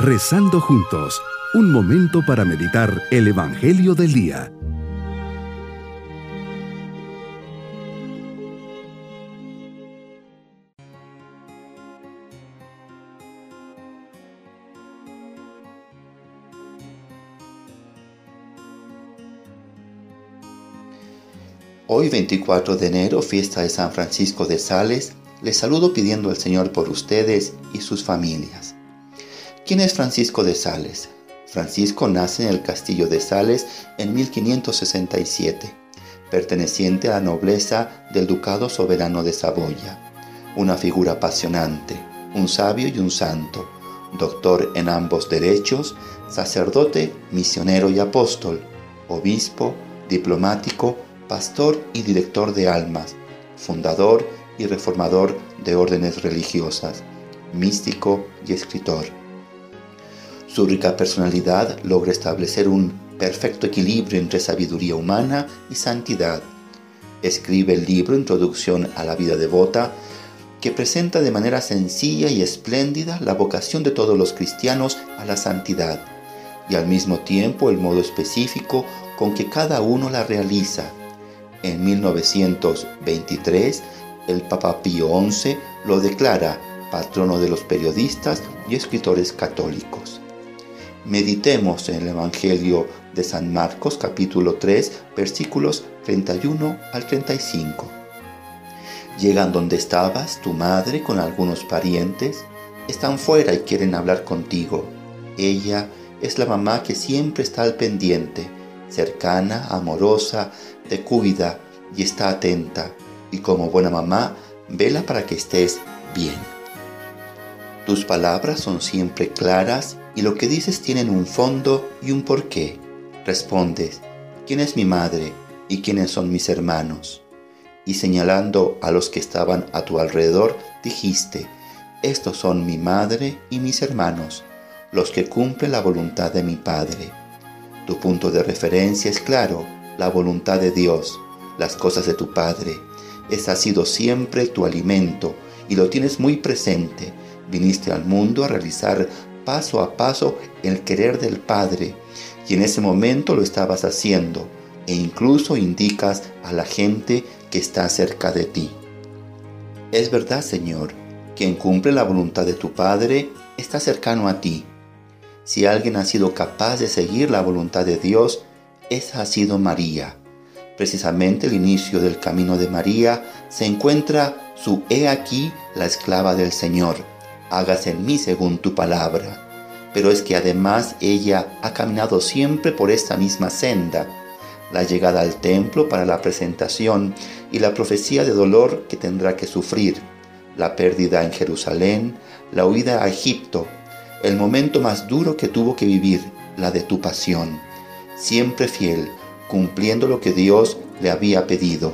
Rezando juntos, un momento para meditar el Evangelio del Día. Hoy 24 de enero, fiesta de San Francisco de Sales, les saludo pidiendo al Señor por ustedes y sus familias. ¿Quién es Francisco de Sales? Francisco nace en el castillo de Sales en 1567, perteneciente a la nobleza del ducado soberano de Saboya, una figura apasionante, un sabio y un santo, doctor en ambos derechos, sacerdote, misionero y apóstol, obispo, diplomático, pastor y director de almas, fundador y reformador de órdenes religiosas, místico y escritor. Su rica personalidad logra establecer un perfecto equilibrio entre sabiduría humana y santidad. Escribe el libro Introducción a la vida devota, que presenta de manera sencilla y espléndida la vocación de todos los cristianos a la santidad y al mismo tiempo el modo específico con que cada uno la realiza. En 1923, el Papa Pío XI lo declara patrono de los periodistas y escritores católicos. Meditemos en el Evangelio de San Marcos capítulo 3 versículos 31 al 35. Llegan donde estabas tu madre con algunos parientes, están fuera y quieren hablar contigo. Ella es la mamá que siempre está al pendiente, cercana, amorosa, te cuida y está atenta y como buena mamá, vela para que estés bien. Tus palabras son siempre claras y lo que dices tienen un fondo y un porqué. Respondes, ¿quién es mi madre y quiénes son mis hermanos? Y señalando a los que estaban a tu alrededor, dijiste, estos son mi madre y mis hermanos, los que cumplen la voluntad de mi Padre. Tu punto de referencia es claro, la voluntad de Dios, las cosas de tu Padre, ese ha sido siempre tu alimento y lo tienes muy presente. Viniste al mundo a realizar paso a paso el querer del Padre y en ese momento lo estabas haciendo e incluso indicas a la gente que está cerca de ti. Es verdad, Señor, quien cumple la voluntad de tu Padre está cercano a ti. Si alguien ha sido capaz de seguir la voluntad de Dios, esa ha sido María precisamente el inicio del camino de María, se encuentra su He aquí la esclava del Señor, hágase en mí según tu palabra. Pero es que además ella ha caminado siempre por esta misma senda, la llegada al templo para la presentación y la profecía de dolor que tendrá que sufrir, la pérdida en Jerusalén, la huida a Egipto, el momento más duro que tuvo que vivir, la de tu pasión. Siempre fiel, cumpliendo lo que Dios le había pedido.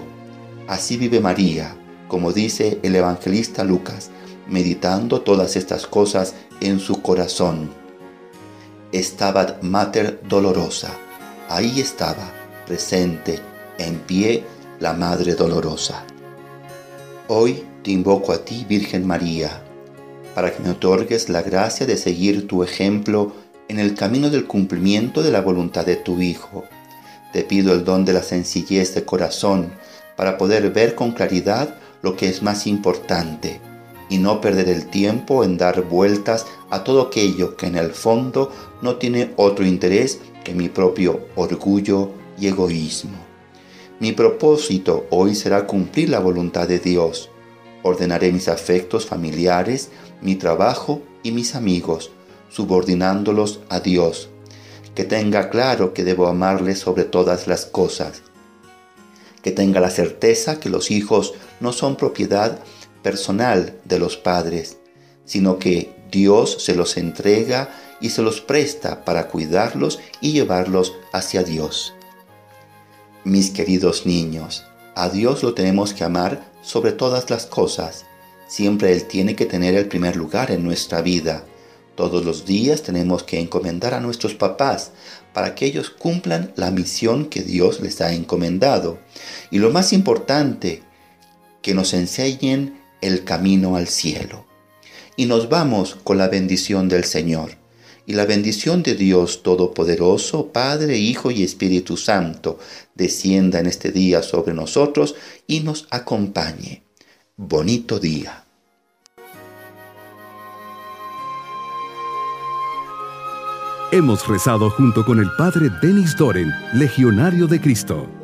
Así vive María, como dice el evangelista Lucas, meditando todas estas cosas en su corazón. Estaba Mater dolorosa, ahí estaba, presente, en pie, la Madre dolorosa. Hoy te invoco a ti, Virgen María, para que me otorgues la gracia de seguir tu ejemplo en el camino del cumplimiento de la voluntad de tu Hijo te pido el don de la sencillez de corazón para poder ver con claridad lo que es más importante y no perder el tiempo en dar vueltas a todo aquello que en el fondo no tiene otro interés que mi propio orgullo y egoísmo. Mi propósito hoy será cumplir la voluntad de Dios. Ordenaré mis afectos familiares, mi trabajo y mis amigos, subordinándolos a Dios que tenga claro que debo amarle sobre todas las cosas, que tenga la certeza que los hijos no son propiedad personal de los padres, sino que Dios se los entrega y se los presta para cuidarlos y llevarlos hacia Dios. Mis queridos niños, a Dios lo tenemos que amar sobre todas las cosas. Siempre Él tiene que tener el primer lugar en nuestra vida. Todos los días tenemos que encomendar a nuestros papás para que ellos cumplan la misión que Dios les ha encomendado. Y lo más importante, que nos enseñen el camino al cielo. Y nos vamos con la bendición del Señor. y la bendición de Dios Todopoderoso, Padre, Hijo y Espíritu Santo, descienda en este día sobre nosotros y nos acompañe. Bonito día. Hemos rezado junto con el Padre Denis Doren, Legionario de Cristo.